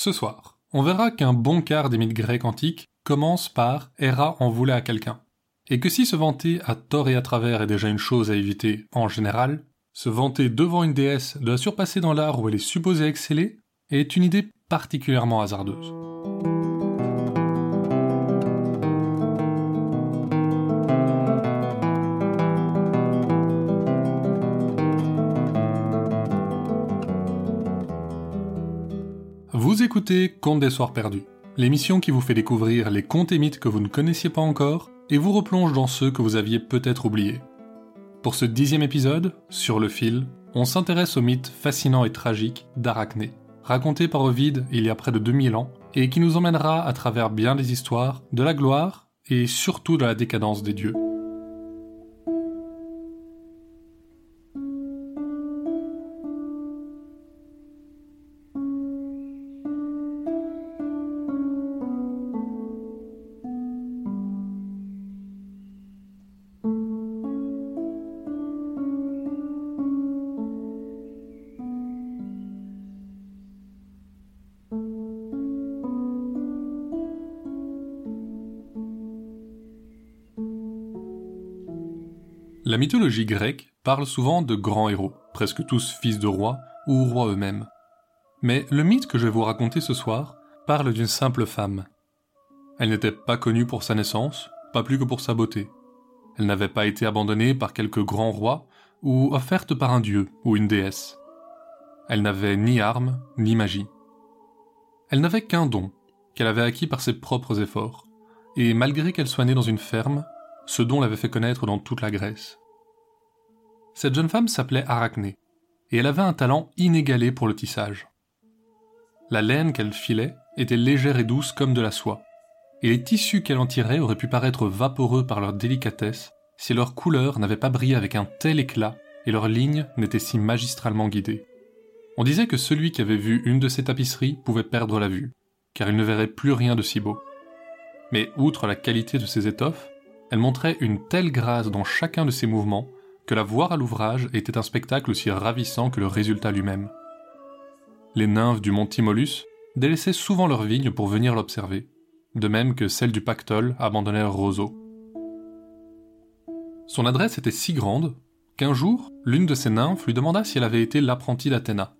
Ce soir, on verra qu'un bon quart des mythes grecs antiques commence par Héra en voulait à quelqu'un. Et que si se vanter à tort et à travers est déjà une chose à éviter en général, se vanter devant une déesse de surpasser dans l'art où elle est supposée exceller est une idée particulièrement hasardeuse. Écoutez des Soirs Perdus, l'émission qui vous fait découvrir les contes et mythes que vous ne connaissiez pas encore et vous replonge dans ceux que vous aviez peut-être oubliés. Pour ce dixième épisode, sur le fil, on s'intéresse au mythe fascinant et tragique d'Arachné, raconté par Ovide il y a près de 2000 ans et qui nous emmènera à travers bien des histoires, de la gloire et surtout de la décadence des dieux. La mythologie grecque parle souvent de grands héros, presque tous fils de rois ou rois eux-mêmes. Mais le mythe que je vais vous raconter ce soir parle d'une simple femme. Elle n'était pas connue pour sa naissance, pas plus que pour sa beauté. Elle n'avait pas été abandonnée par quelque grand roi ou offerte par un dieu ou une déesse. Elle n'avait ni armes ni magie. Elle n'avait qu'un don, qu'elle avait acquis par ses propres efforts, et malgré qu'elle soit née dans une ferme, ce don l'avait fait connaître dans toute la Grèce. Cette jeune femme s'appelait Arachné, et elle avait un talent inégalé pour le tissage. La laine qu'elle filait était légère et douce comme de la soie, et les tissus qu'elle en tirait auraient pu paraître vaporeux par leur délicatesse si leur couleur n'avait pas brillé avec un tel éclat et leurs lignes n'étaient si magistralement guidées. On disait que celui qui avait vu une de ces tapisseries pouvait perdre la vue, car il ne verrait plus rien de si beau. Mais outre la qualité de ces étoffes, elle montrait une telle grâce dans chacun de ses mouvements que la voir à l'ouvrage était un spectacle aussi ravissant que le résultat lui-même. Les nymphes du mont Timolus délaissaient souvent leurs vignes pour venir l'observer, de même que celles du Pactole abandonnaient leurs roseaux. Son adresse était si grande qu'un jour, l'une de ces nymphes lui demanda si elle avait été l'apprentie d'Athéna.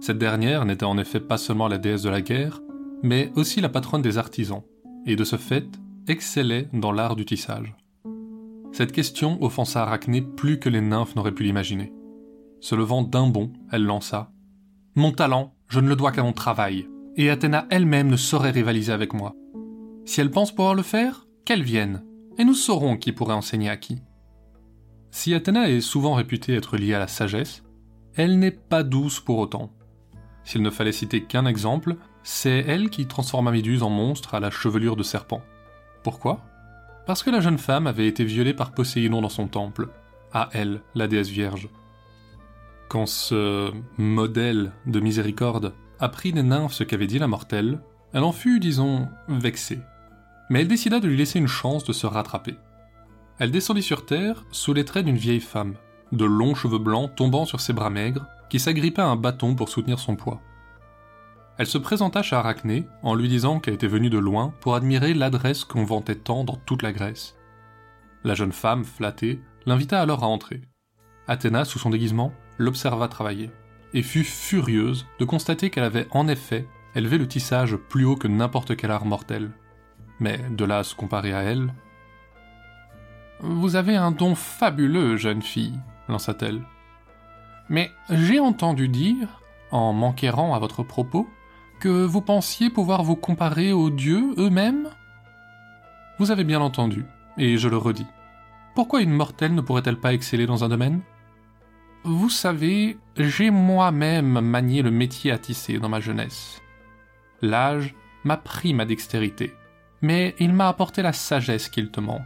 Cette dernière n'était en effet pas seulement la déesse de la guerre, mais aussi la patronne des artisans, et de ce fait, excellait dans l'art du tissage. Cette question offensa Arachné plus que les nymphes n'auraient pu l'imaginer. Se levant d'un bond, elle lança Mon talent, je ne le dois qu'à mon travail, et Athéna elle-même ne saurait rivaliser avec moi. Si elle pense pouvoir le faire, qu'elle vienne, et nous saurons qui pourrait enseigner à qui. Si Athéna est souvent réputée être liée à la sagesse, elle n'est pas douce pour autant. S'il ne fallait citer qu'un exemple, c'est elle qui transforma Méduse en monstre à la chevelure de serpent. Pourquoi? Parce que la jeune femme avait été violée par Poséidon dans son temple, à elle, la déesse vierge. Quand ce modèle de miséricorde apprit des nymphes ce qu'avait dit la mortelle, elle en fut, disons, vexée. Mais elle décida de lui laisser une chance de se rattraper. Elle descendit sur terre sous les traits d'une vieille femme, de longs cheveux blancs tombant sur ses bras maigres, qui s'agrippait à un bâton pour soutenir son poids. Elle se présenta chez Arachné en lui disant qu'elle était venue de loin pour admirer l'adresse qu'on vantait tant dans toute la Grèce. La jeune femme, flattée, l'invita alors à entrer. Athéna, sous son déguisement, l'observa travailler, et fut furieuse de constater qu'elle avait en effet élevé le tissage plus haut que n'importe quel art mortel. Mais de là à se comparer à elle. Vous avez un don fabuleux, jeune fille, lança-t-elle. Mais j'ai entendu dire, en m'enquérant à votre propos, que vous pensiez pouvoir vous comparer aux dieux eux-mêmes Vous avez bien entendu, et je le redis. Pourquoi une mortelle ne pourrait-elle pas exceller dans un domaine Vous savez, j'ai moi-même manié le métier à tisser dans ma jeunesse. L'âge m'a pris ma dextérité, mais il m'a apporté la sagesse qu'il te manque.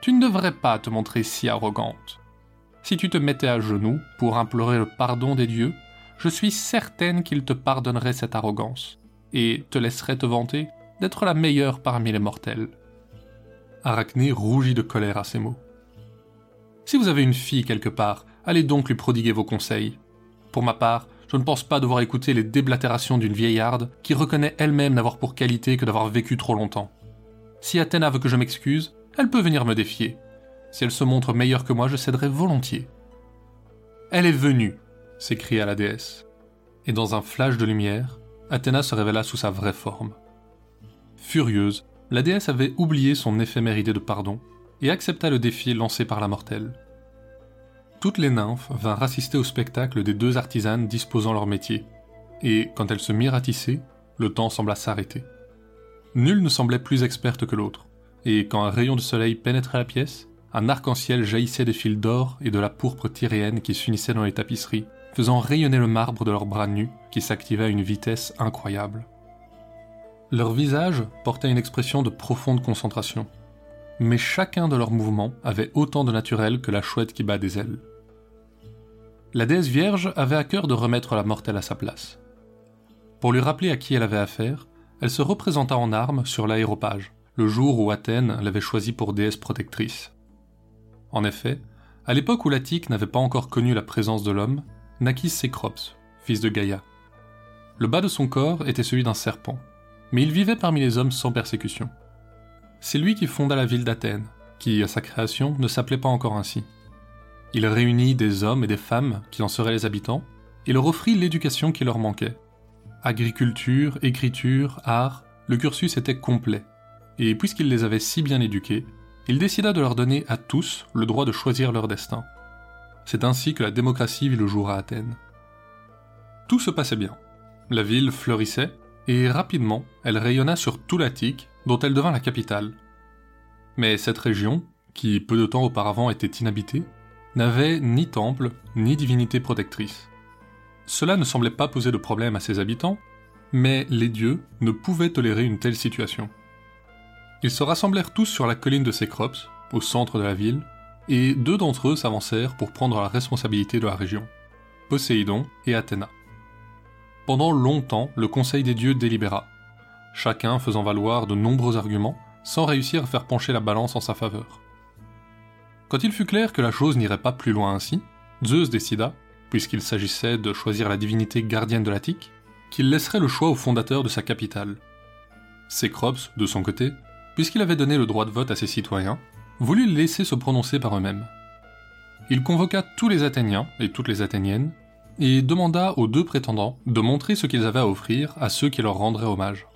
Tu ne devrais pas te montrer si arrogante. Si tu te mettais à genoux pour implorer le pardon des dieux, je suis certaine qu'il te pardonnerait cette arrogance, et te laisserait te vanter d'être la meilleure parmi les mortels. Arachné rougit de colère à ces mots. Si vous avez une fille quelque part, allez donc lui prodiguer vos conseils. Pour ma part, Je ne pense pas devoir écouter les déblatérations d'une vieillarde qui reconnaît elle-même n'avoir pour qualité que d'avoir vécu trop longtemps. Si Athéna veut que je m'excuse, elle peut venir me défier. Si elle se montre meilleure que moi, je céderai volontiers. Elle est venue, s'écria la déesse. Et dans un flash de lumière, Athéna se révéla sous sa vraie forme. Furieuse, la déesse avait oublié son éphémère idée de pardon et accepta le défi lancé par la mortelle. Toutes les nymphes vinrent assister au spectacle des deux artisanes disposant leur métier, et quand elles se mirent à tisser, le temps sembla s'arrêter. Nulle ne semblait plus experte que l'autre, et quand un rayon de soleil pénétrait la pièce, un arc-en-ciel jaillissait des fils d'or et de la pourpre tyréenne qui s'unissaient dans les tapisseries, faisant rayonner le marbre de leurs bras nus qui s'activait à une vitesse incroyable. Leurs visages portaient une expression de profonde concentration, mais chacun de leurs mouvements avait autant de naturel que la chouette qui bat des ailes. La déesse vierge avait à cœur de remettre la mortelle à sa place. Pour lui rappeler à qui elle avait affaire, elle se représenta en armes sur l'aéropage, le jour où Athènes l'avait choisie pour déesse protectrice. En effet, à l'époque où l'Attique n'avait pas encore connu la présence de l'homme, naquit Cécrops, fils de Gaïa. Le bas de son corps était celui d'un serpent, mais il vivait parmi les hommes sans persécution. C'est lui qui fonda la ville d'Athènes, qui, à sa création, ne s'appelait pas encore ainsi. Il réunit des hommes et des femmes qui en seraient les habitants, et leur offrit l'éducation qui leur manquait, agriculture, écriture, art, le cursus était complet. Et puisqu'il les avait si bien éduqués, il décida de leur donner à tous le droit de choisir leur destin. C'est ainsi que la démocratie vit le jour à Athènes. Tout se passait bien. La ville fleurissait, et rapidement, elle rayonna sur tout l'Attique, dont elle devint la capitale. Mais cette région, qui peu de temps auparavant était inhabitée, n'avait ni temple, ni divinité protectrice. Cela ne semblait pas poser de problème à ses habitants, mais les dieux ne pouvaient tolérer une telle situation. Ils se rassemblèrent tous sur la colline de Cécrops, au centre de la ville, et deux d'entre eux s'avancèrent pour prendre la responsabilité de la région, Poséidon et Athéna. Pendant longtemps, le Conseil des dieux délibéra, chacun faisant valoir de nombreux arguments sans réussir à faire pencher la balance en sa faveur. Quand il fut clair que la chose n'irait pas plus loin ainsi, Zeus décida, puisqu'il s'agissait de choisir la divinité gardienne de l'Attique, qu'il laisserait le choix au fondateur de sa capitale. Cécrops, de son côté, puisqu'il avait donné le droit de vote à ses citoyens, voulut laisser se prononcer par eux-mêmes. Il convoqua tous les Athéniens et toutes les Athéniennes, et demanda aux deux prétendants de montrer ce qu'ils avaient à offrir à ceux qui leur rendraient hommage.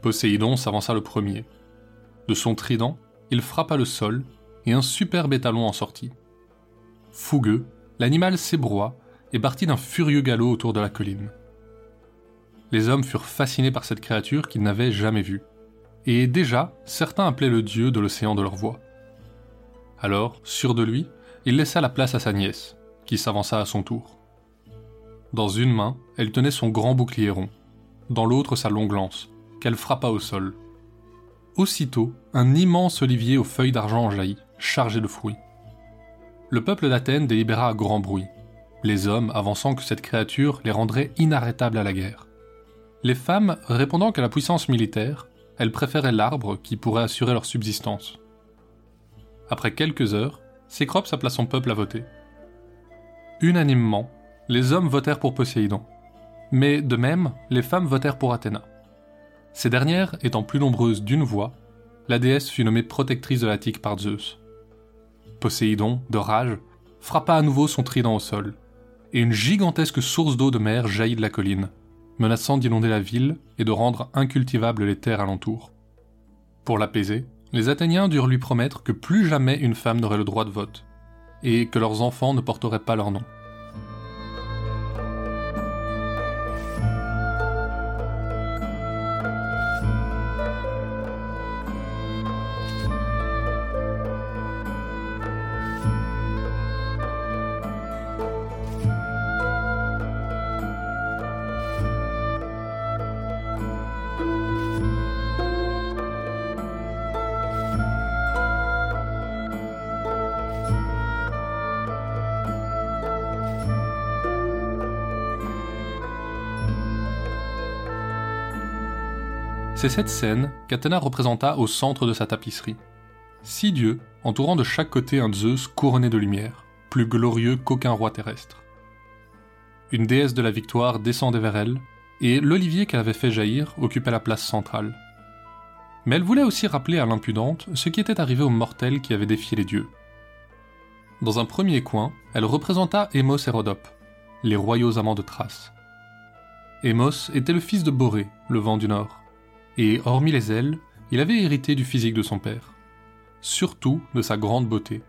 Poséidon s'avança le premier. De son trident, il frappa le sol, et un superbe étalon en sortit. Fougueux, l'animal s'ébroua et partit d'un furieux galop autour de la colline. Les hommes furent fascinés par cette créature qu'ils n'avaient jamais vue, et déjà certains appelaient le dieu de l'océan de leur voix. Alors, sûr de lui, il laissa la place à sa nièce, qui s'avança à son tour. Dans une main, elle tenait son grand bouclier rond, dans l'autre sa longue lance, qu'elle frappa au sol. Aussitôt, un immense olivier aux feuilles d'argent en jaillit, chargé de fruits le peuple d'Athènes délibéra à grand bruit, les hommes avançant que cette créature les rendrait inarrêtables à la guerre. Les femmes répondant qu'à la puissance militaire, elles préféraient l'arbre qui pourrait assurer leur subsistance. Après quelques heures, Cécrops appela son peuple à voter. Unanimement, les hommes votèrent pour Poséidon, mais de même, les femmes votèrent pour Athéna. Ces dernières étant plus nombreuses d'une voix, la déesse fut nommée protectrice de l'Attique par Zeus. Poséidon, de rage, frappa à nouveau son trident au sol, et une gigantesque source d'eau de mer jaillit de la colline, menaçant d'inonder la ville et de rendre incultivables les terres alentour. Pour l'apaiser, les Athéniens durent lui promettre que plus jamais une femme n'aurait le droit de vote, et que leurs enfants ne porteraient pas leur nom. C'est cette scène qu'Athéna représenta au centre de sa tapisserie. Six dieux, entourant de chaque côté un Zeus couronné de lumière, plus glorieux qu'aucun roi terrestre. une déesse de la victoire descendait vers elle, et l'olivier qu'elle avait fait jaillir occupait la place centrale. Mais elle voulait aussi rappeler à l'impudente ce qui était arrivé aux mortels qui avaient défié les dieux. Dans un premier coin, elle représenta Emos et Rhodope, les royaux amants de Thrace. Emos était le fils de Boré, le vent du nord, et hormis les ailes, il avait hérité du physique de son père, surtout de sa grande beauté.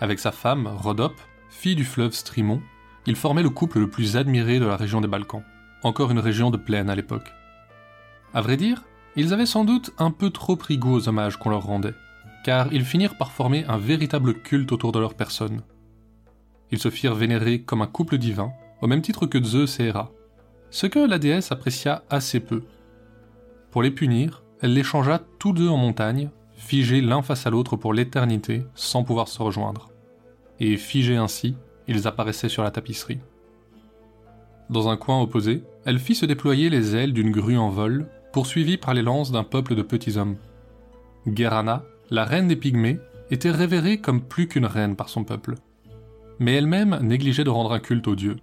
Avec sa femme, Rhodope, fille du fleuve Strimon, il formait le couple le plus admiré de la région des Balkans, encore une région de plaine à l'époque. À vrai dire, ils avaient sans doute un peu trop pris goût aux hommages qu'on leur rendait, car ils finirent par former un véritable culte autour de leur personne. Ils se firent vénérer comme un couple divin, au même titre que Zeus et Héra, ce que la déesse apprécia assez peu. Pour les punir, elle les changea tous deux en montagne, figés l'un face à l'autre pour l'éternité, sans pouvoir se rejoindre. Et figés ainsi, ils apparaissaient sur la tapisserie. Dans un coin opposé, elle fit se déployer les ailes d'une grue en vol, poursuivie par les lances d'un peuple de petits hommes. Guerana, la reine des Pygmées, était révérée comme plus qu'une reine par son peuple. Mais elle-même négligeait de rendre un culte aux dieux.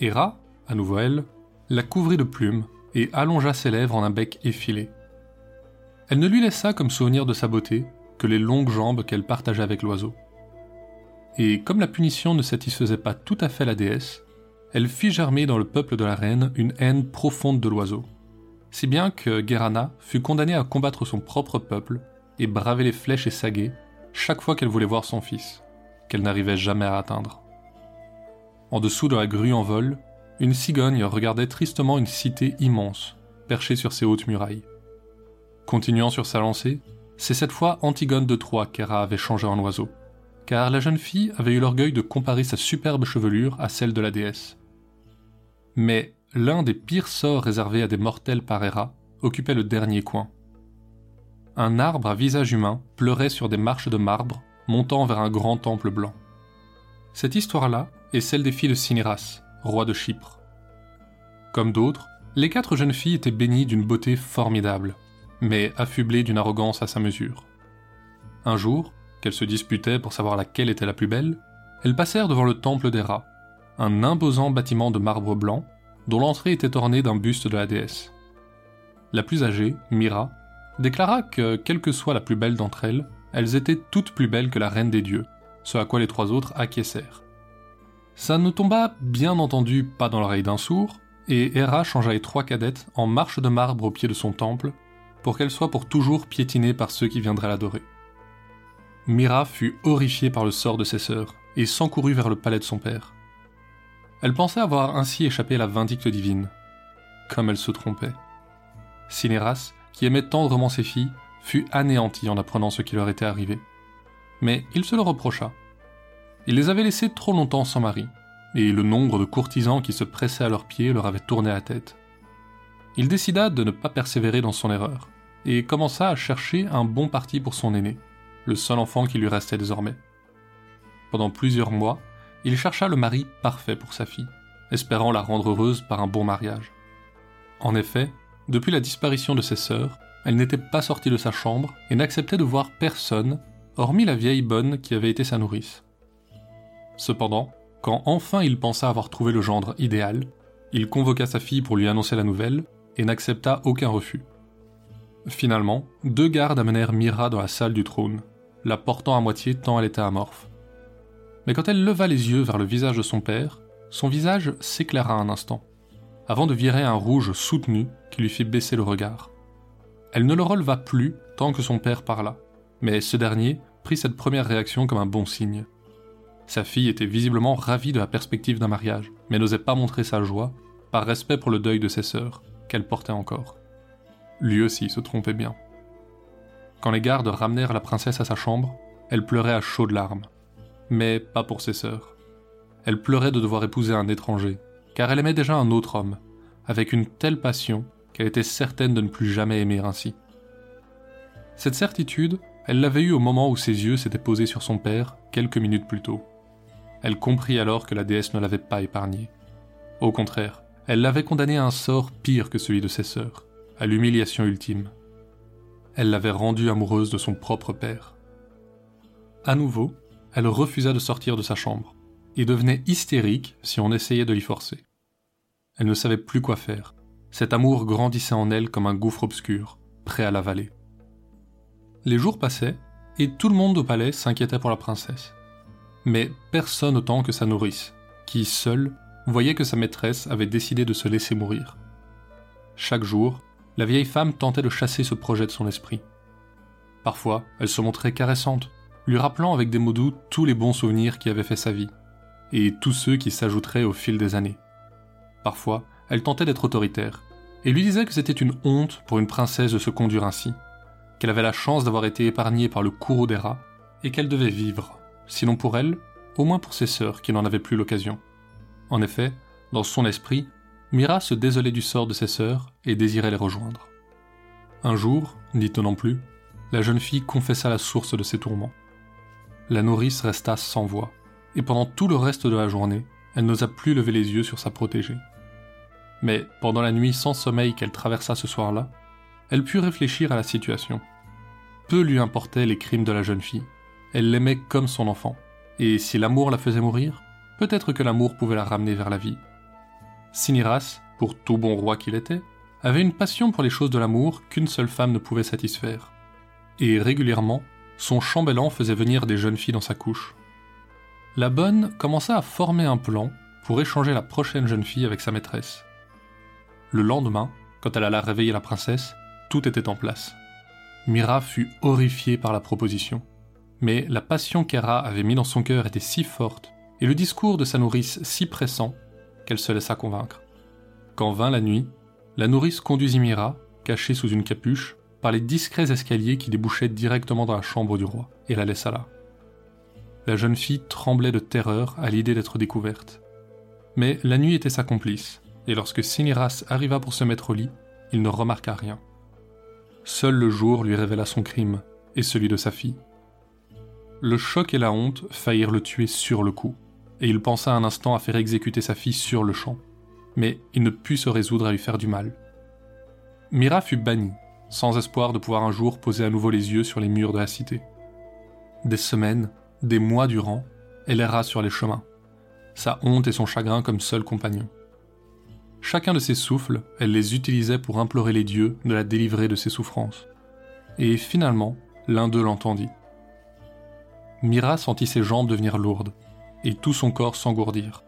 Héra, à nouveau elle, la couvrit de plumes et allongea ses lèvres en un bec effilé. Elle ne lui laissa comme souvenir de sa beauté que les longues jambes qu'elle partageait avec l'oiseau. Et comme la punition ne satisfaisait pas tout à fait la déesse, elle fit germer dans le peuple de la reine une haine profonde de l'oiseau, si bien que Guerana fut condamnée à combattre son propre peuple et braver les flèches et saguets chaque fois qu'elle voulait voir son fils, qu'elle n'arrivait jamais à atteindre. En dessous de la grue en vol, une cigogne regardait tristement une cité immense, perchée sur ses hautes murailles. Continuant sur sa lancée, c'est cette fois Antigone de Troie qu'Héra avait changé en oiseau, car la jeune fille avait eu l'orgueil de comparer sa superbe chevelure à celle de la déesse. Mais l'un des pires sorts réservés à des mortels par Héra occupait le dernier coin. Un arbre à visage humain pleurait sur des marches de marbre montant vers un grand temple blanc. Cette histoire-là est celle des filles de Cinéras, roi de Chypre. Comme d'autres, les quatre jeunes filles étaient bénies d'une beauté formidable, mais affublées d'une arrogance à sa mesure. Un jour, qu'elles se disputaient pour savoir laquelle était la plus belle, elles passèrent devant le temple des rats, un imposant bâtiment de marbre blanc dont l'entrée était ornée d'un buste de la déesse. La plus âgée, Mira, déclara que, quelle que soit la plus belle d'entre elles, elles étaient toutes plus belles que la reine des dieux, ce à quoi les trois autres acquiescèrent. Ça ne tomba bien entendu pas dans l'oreille d'un sourd, et Hera changea les trois cadettes en marche de marbre au pied de son temple, pour qu'elles soient pour toujours piétinées par ceux qui viendraient l'adorer. Mira fut horrifiée par le sort de ses sœurs, et s'encourut vers le palais de son père. Elle pensait avoir ainsi échappé à la vindicte divine. Comme elle se trompait. Cinéras, qui aimait tendrement ses filles, fut anéanti en apprenant ce qui leur était arrivé. Mais il se le reprocha, il les avait laissés trop longtemps sans mari, et le nombre de courtisans qui se pressaient à leurs pieds leur avait tourné la tête. Il décida de ne pas persévérer dans son erreur, et commença à chercher un bon parti pour son aîné, le seul enfant qui lui restait désormais. Pendant plusieurs mois, il chercha le mari parfait pour sa fille, espérant la rendre heureuse par un bon mariage. En effet, depuis la disparition de ses sœurs, elle n'était pas sortie de sa chambre et n'acceptait de voir personne, hormis la vieille bonne qui avait été sa nourrice. Cependant, quand enfin il pensa avoir trouvé le gendre idéal, il convoqua sa fille pour lui annoncer la nouvelle et n'accepta aucun refus. Finalement, deux gardes amenèrent Mira dans la salle du trône, la portant à moitié tant elle était amorphe. Mais quand elle leva les yeux vers le visage de son père, son visage s'éclaira un instant, avant de virer un rouge soutenu qui lui fit baisser le regard. Elle ne le releva plus tant que son père parla, mais ce dernier prit cette première réaction comme un bon signe. Sa fille était visiblement ravie de la perspective d'un mariage, mais n'osait pas montrer sa joie, par respect pour le deuil de ses sœurs, qu'elle portait encore. Lui aussi se trompait bien. Quand les gardes ramenèrent la princesse à sa chambre, elle pleurait à chaudes larmes. Mais pas pour ses sœurs. Elle pleurait de devoir épouser un étranger, car elle aimait déjà un autre homme, avec une telle passion qu'elle était certaine de ne plus jamais aimer ainsi. Cette certitude, elle l'avait eue au moment où ses yeux s'étaient posés sur son père quelques minutes plus tôt. Elle comprit alors que la déesse ne l'avait pas épargnée. Au contraire, elle l'avait condamnée à un sort pire que celui de ses sœurs, à l'humiliation ultime. Elle l'avait rendue amoureuse de son propre père. À nouveau, elle refusa de sortir de sa chambre, et devenait hystérique si on essayait de l'y forcer. Elle ne savait plus quoi faire. Cet amour grandissait en elle comme un gouffre obscur, prêt à l'avaler. Les jours passaient, et tout le monde au palais s'inquiétait pour la princesse. Mais personne autant que sa nourrice, qui, seule, voyait que sa maîtresse avait décidé de se laisser mourir. Chaque jour, la vieille femme tentait de chasser ce projet de son esprit. Parfois, elle se montrait caressante, lui rappelant avec des mots doux tous les bons souvenirs qui avaient fait sa vie, et tous ceux qui s'ajouteraient au fil des années. Parfois, elle tentait d'être autoritaire, et lui disait que c'était une honte pour une princesse de se conduire ainsi, qu'elle avait la chance d'avoir été épargnée par le courroux des rats, et qu'elle devait vivre, sinon pour elle, au moins pour ses sœurs qui n'en avaient plus l'occasion. En effet, dans son esprit, Mira se désolait du sort de ses sœurs et désirait les rejoindre. Un jour, dit-on non plus, la jeune fille confessa la source de ses tourments. La nourrice resta sans voix, et pendant tout le reste de la journée, elle n'osa plus lever les yeux sur sa protégée. Mais pendant la nuit sans sommeil qu'elle traversa ce soir-là, elle put réfléchir à la situation. Peu lui importaient les crimes de la jeune fille. Elle l'aimait comme son enfant. Et si l'amour la faisait mourir, peut-être que l'amour pouvait la ramener vers la vie. Siniras, pour tout bon roi qu'il était, avait une passion pour les choses de l'amour qu'une seule femme ne pouvait satisfaire. Et régulièrement, son chambellan faisait venir des jeunes filles dans sa couche. La bonne commença à former un plan pour échanger la prochaine jeune fille avec sa maîtresse. Le lendemain, quand elle alla réveiller la princesse, tout était en place. Mira fut horrifiée par la proposition. Mais la passion qu'Hera avait mis dans son cœur était si forte, et le discours de sa nourrice si pressant, qu'elle se laissa convaincre. Quand vint la nuit, la nourrice conduisit Mira, cachée sous une capuche, par les discrets escaliers qui débouchaient directement dans la chambre du roi, et la laissa là. La jeune fille tremblait de terreur à l'idée d'être découverte. Mais la nuit était sa complice, et lorsque Siniras arriva pour se mettre au lit, il ne remarqua rien. Seul le jour lui révéla son crime, et celui de sa fille. Le choc et la honte faillirent le tuer sur le coup, et il pensa un instant à faire exécuter sa fille sur le champ. Mais il ne put se résoudre à lui faire du mal. Mira fut bannie, sans espoir de pouvoir un jour poser à nouveau les yeux sur les murs de la cité. Des semaines, des mois durant, elle erra sur les chemins, sa honte et son chagrin comme seul compagnon. Chacun de ses souffles, elle les utilisait pour implorer les dieux de la délivrer de ses souffrances. Et finalement, l'un d'eux l'entendit. Mira sentit ses jambes devenir lourdes, et tout son corps s'engourdir.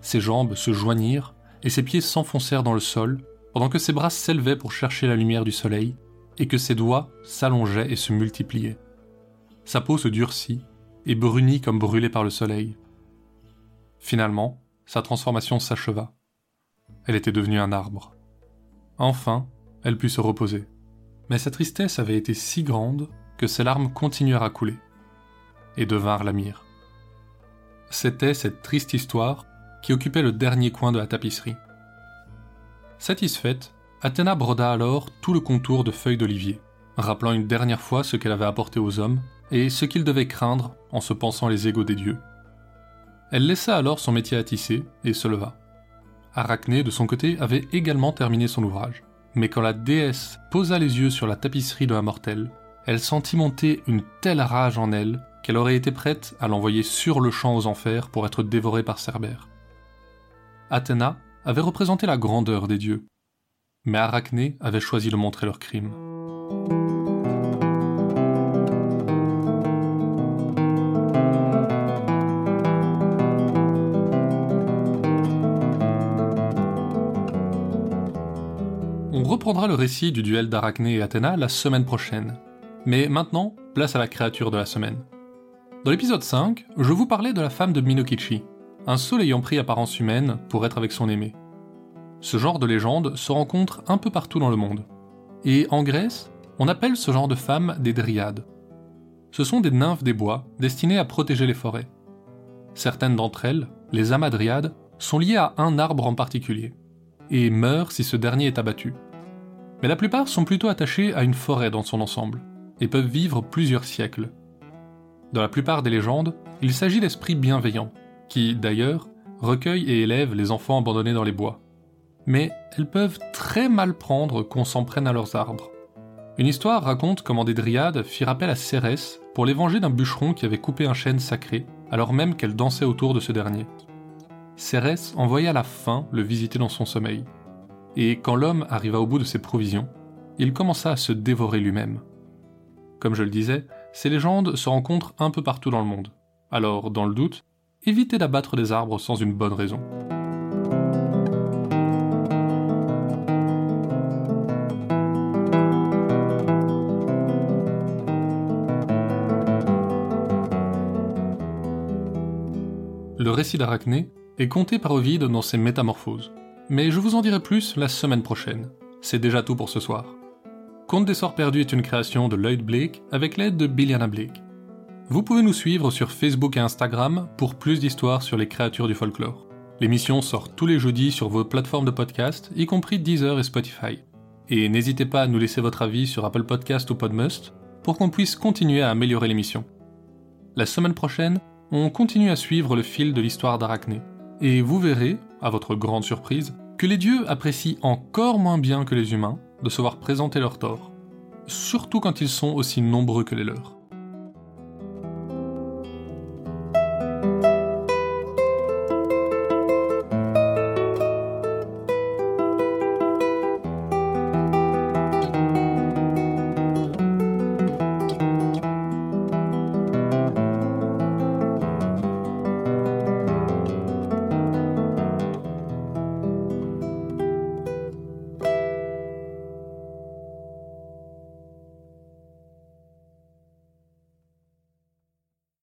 Ses jambes se joignirent, et ses pieds s'enfoncèrent dans le sol, pendant que ses bras s'élevaient pour chercher la lumière du soleil, et que ses doigts s'allongeaient et se multipliaient. Sa peau se durcit, et brunit comme brûlée par le soleil. Finalement, sa transformation s'acheva elle était devenue un arbre. Enfin, elle put se reposer. Mais sa tristesse avait été si grande que ses larmes continuèrent à couler, et devinrent la mire. C'était cette triste histoire qui occupait le dernier coin de la tapisserie. Satisfaite, Athéna broda alors tout le contour de feuilles d'olivier, rappelant une dernière fois ce qu'elle avait apporté aux hommes et ce qu'ils devaient craindre en se pensant les égaux des dieux. Elle laissa alors son métier à tisser et se leva. Arachné, de son côté, avait également terminé son ouvrage. Mais quand la déesse posa les yeux sur la tapisserie de la mortelle, elle sentit monter une telle rage en elle qu'elle aurait été prête à l'envoyer sur le champ aux enfers pour être dévorée par Cerbère. Athéna avait représenté la grandeur des dieux, mais Arachné avait choisi de montrer leur crime. reprendra le récit du duel d'Arachné et Athéna la semaine prochaine. Mais maintenant, place à la créature de la semaine. Dans l'épisode 5, je vous parlais de la femme de Minokichi, un seul ayant pris apparence humaine pour être avec son aimé. Ce genre de légende se rencontre un peu partout dans le monde. Et en Grèce, on appelle ce genre de femmes des dryades. Ce sont des nymphes des bois destinées à protéger les forêts. Certaines d'entre elles, les amadriades, sont liées à un arbre en particulier, et meurent si ce dernier est abattu mais la plupart sont plutôt attachés à une forêt dans son ensemble, et peuvent vivre plusieurs siècles. Dans la plupart des légendes, il s'agit d'esprits bienveillants, qui, d'ailleurs, recueillent et élèvent les enfants abandonnés dans les bois. Mais elles peuvent très mal prendre qu'on s'en prenne à leurs arbres. Une histoire raconte comment des dryades firent appel à Cérès pour les venger d'un bûcheron qui avait coupé un chêne sacré alors même qu'elle dansait autour de ce dernier. Cérès envoya la faim le visiter dans son sommeil, et quand l'homme arriva au bout de ses provisions, il commença à se dévorer lui-même. Comme je le disais, ces légendes se rencontrent un peu partout dans le monde. Alors, dans le doute, évitez d'abattre des arbres sans une bonne raison. Le récit d'Arachné est conté par Ovide dans ses Métamorphoses, mais je vous en dirai plus la semaine prochaine. C'est déjà tout pour ce soir. Conte des Sorts Perdus est une création de Lloyd Blake avec l'aide de Billiana Blake. Vous pouvez nous suivre sur Facebook et Instagram pour plus d'histoires sur les créatures du folklore. L'émission sort tous les jeudis sur vos plateformes de podcast, y compris Deezer et Spotify. Et n'hésitez pas à nous laisser votre avis sur Apple Podcast ou Podmust pour qu'on puisse continuer à améliorer l'émission. La semaine prochaine, on continue à suivre le fil de l'histoire d'Arachné. Et vous verrez, à votre grande surprise, que les dieux apprécient encore moins bien que les humains de se voir présenter leurs torts, surtout quand ils sont aussi nombreux que les leurs.